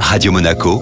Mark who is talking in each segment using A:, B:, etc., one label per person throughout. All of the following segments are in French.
A: Radio Monaco,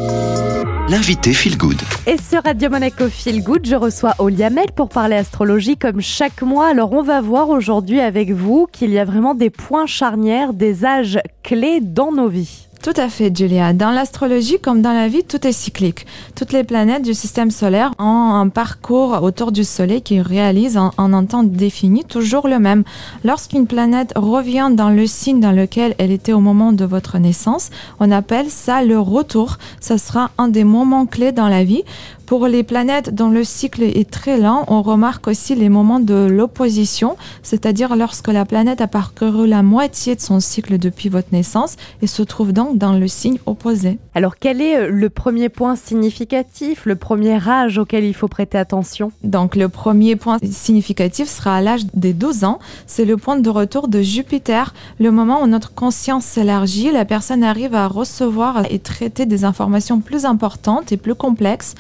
A: l'invité Feel Good.
B: Et sur Radio Monaco Feel Good, je reçois Oliamel pour parler astrologie comme chaque mois. Alors on va voir aujourd'hui avec vous qu'il y a vraiment des points charnières, des âges clés dans nos vies.
C: Tout à fait, Julia. Dans l'astrologie, comme dans la vie, tout est cyclique. Toutes les planètes du système solaire ont un parcours autour du Soleil qui réalise en, un temps défini, toujours le même. Lorsqu'une planète revient dans le signe dans lequel elle était au moment de votre naissance, on appelle ça le retour. Ça sera un des moments clés dans la vie. Pour les planètes dont le cycle est très lent, on remarque aussi les moments de l'opposition, c'est-à-dire lorsque la planète a parcouru la moitié de son cycle depuis votre naissance et se trouve donc dans le signe opposé.
B: Alors quel est euh, le premier point significatif, le premier âge auquel il faut prêter attention?
C: Donc le premier point significatif sera à l'âge des 12 ans. C'est le point de retour de Jupiter, le moment où notre conscience s'élargit, la personne arrive à recevoir et traiter des informations plus importantes et plus complexes.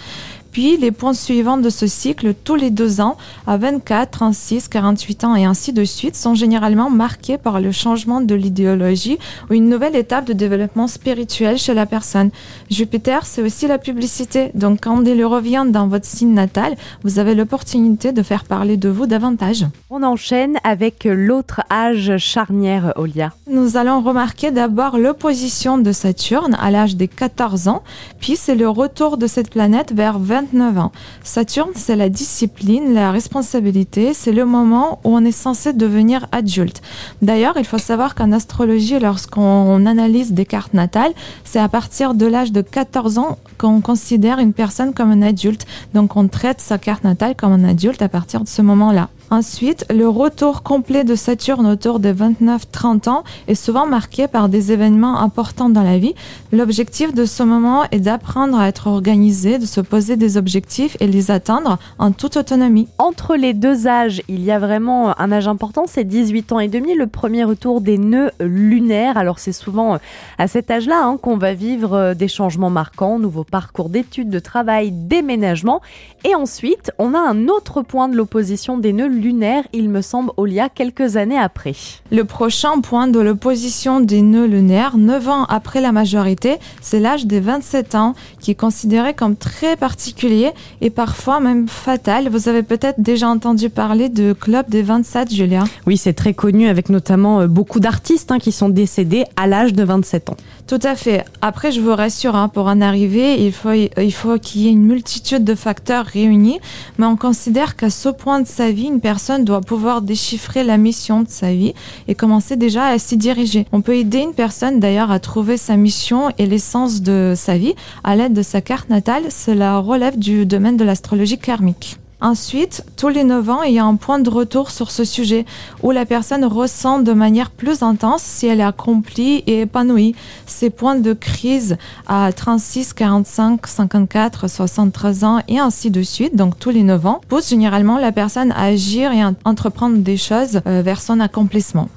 C: Puis les points suivants de ce cycle, tous les deux ans, à 24, 36, 48 ans et ainsi de suite, sont généralement marqués par le changement de l'idéologie ou une nouvelle étape de développement spirituel chez la personne. Jupiter, c'est aussi la publicité. Donc quand il revient dans votre signe natal, vous avez l'opportunité de faire parler de vous davantage.
B: On enchaîne avec l'autre âge charnière, Olia.
C: Nous allons remarquer d'abord l'opposition de Saturne à l'âge des 14 ans, puis c'est le retour de cette planète vers 20 ans. Saturne, c'est la discipline, la responsabilité, c'est le moment où on est censé devenir adulte. D'ailleurs, il faut savoir qu'en astrologie, lorsqu'on analyse des cartes natales, c'est à partir de l'âge de 14 ans qu'on considère une personne comme un adulte. Donc on traite sa carte natale comme un adulte à partir de ce moment-là. Ensuite, le retour complet de Saturne autour de 29-30 ans est souvent marqué par des événements importants dans la vie. L'objectif de ce moment est d'apprendre à être organisé, de se poser des objectifs et les atteindre en toute autonomie.
B: Entre les deux âges, il y a vraiment un âge important, c'est 18 ans et demi, le premier retour des nœuds lunaires. Alors c'est souvent à cet âge-là hein, qu'on va vivre euh, des changements marquants, nouveaux parcours d'études, de travail, déménagement. Et ensuite, on a un autre point de l'opposition des nœuds lunaire, il me semble, Olia, quelques années après.
C: Le prochain point de l'opposition des nœuds lunaires, 9 ans après la majorité, c'est l'âge des 27 ans, qui est considéré comme très particulier et parfois même fatal. Vous avez peut-être déjà entendu parler de Club des 27, Julia.
B: Oui, c'est très connu avec notamment euh, beaucoup d'artistes hein, qui sont décédés à l'âge de 27 ans.
C: Tout à fait. Après, je vous rassure, hein, pour en arriver, il faut, il faut qu'il y ait une multitude de facteurs réunis, mais on considère qu'à ce point de sa vie, une personne doit pouvoir déchiffrer la mission de sa vie et commencer déjà à s'y diriger. On peut aider une personne d'ailleurs à trouver sa mission et l'essence de sa vie à l'aide de sa carte natale. Cela relève du domaine de l'astrologie karmique. Ensuite, tous les 9 ans, il y a un point de retour sur ce sujet où la personne ressent de manière plus intense si elle est accomplie et épanouie. Ces points de crise à 36, 45, 54, 73 ans et ainsi de suite, donc tous les 9 ans, poussent généralement la personne à agir et à entreprendre des choses euh, vers son accomplissement.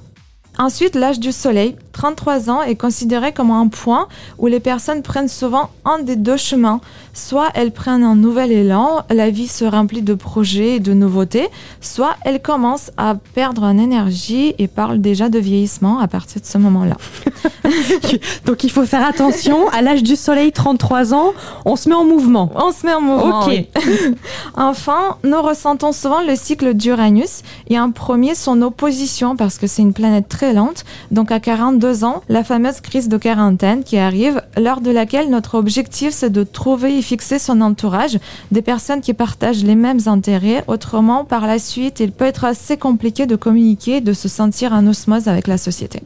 C: Ensuite, l'âge du soleil, 33 ans, est considéré comme un point où les personnes prennent souvent un des deux chemins. Soit elles prennent un nouvel élan, la vie se remplit de projets et de nouveautés, soit elles commencent à perdre en énergie et parlent déjà de vieillissement à partir de ce moment-là.
B: Donc il faut faire attention, à l'âge du soleil, 33 ans, on se met en mouvement.
C: On se met en mouvement.
B: Ok.
C: enfin, nous ressentons souvent le cycle d'Uranus et un premier son opposition parce que c'est une planète très lente. Donc à 42 ans, la fameuse crise de quarantaine qui arrive, lors de laquelle notre objectif c'est de trouver et fixer son entourage, des personnes qui partagent les mêmes intérêts. Autrement, par la suite, il peut être assez compliqué de communiquer, de se sentir en osmose avec la société.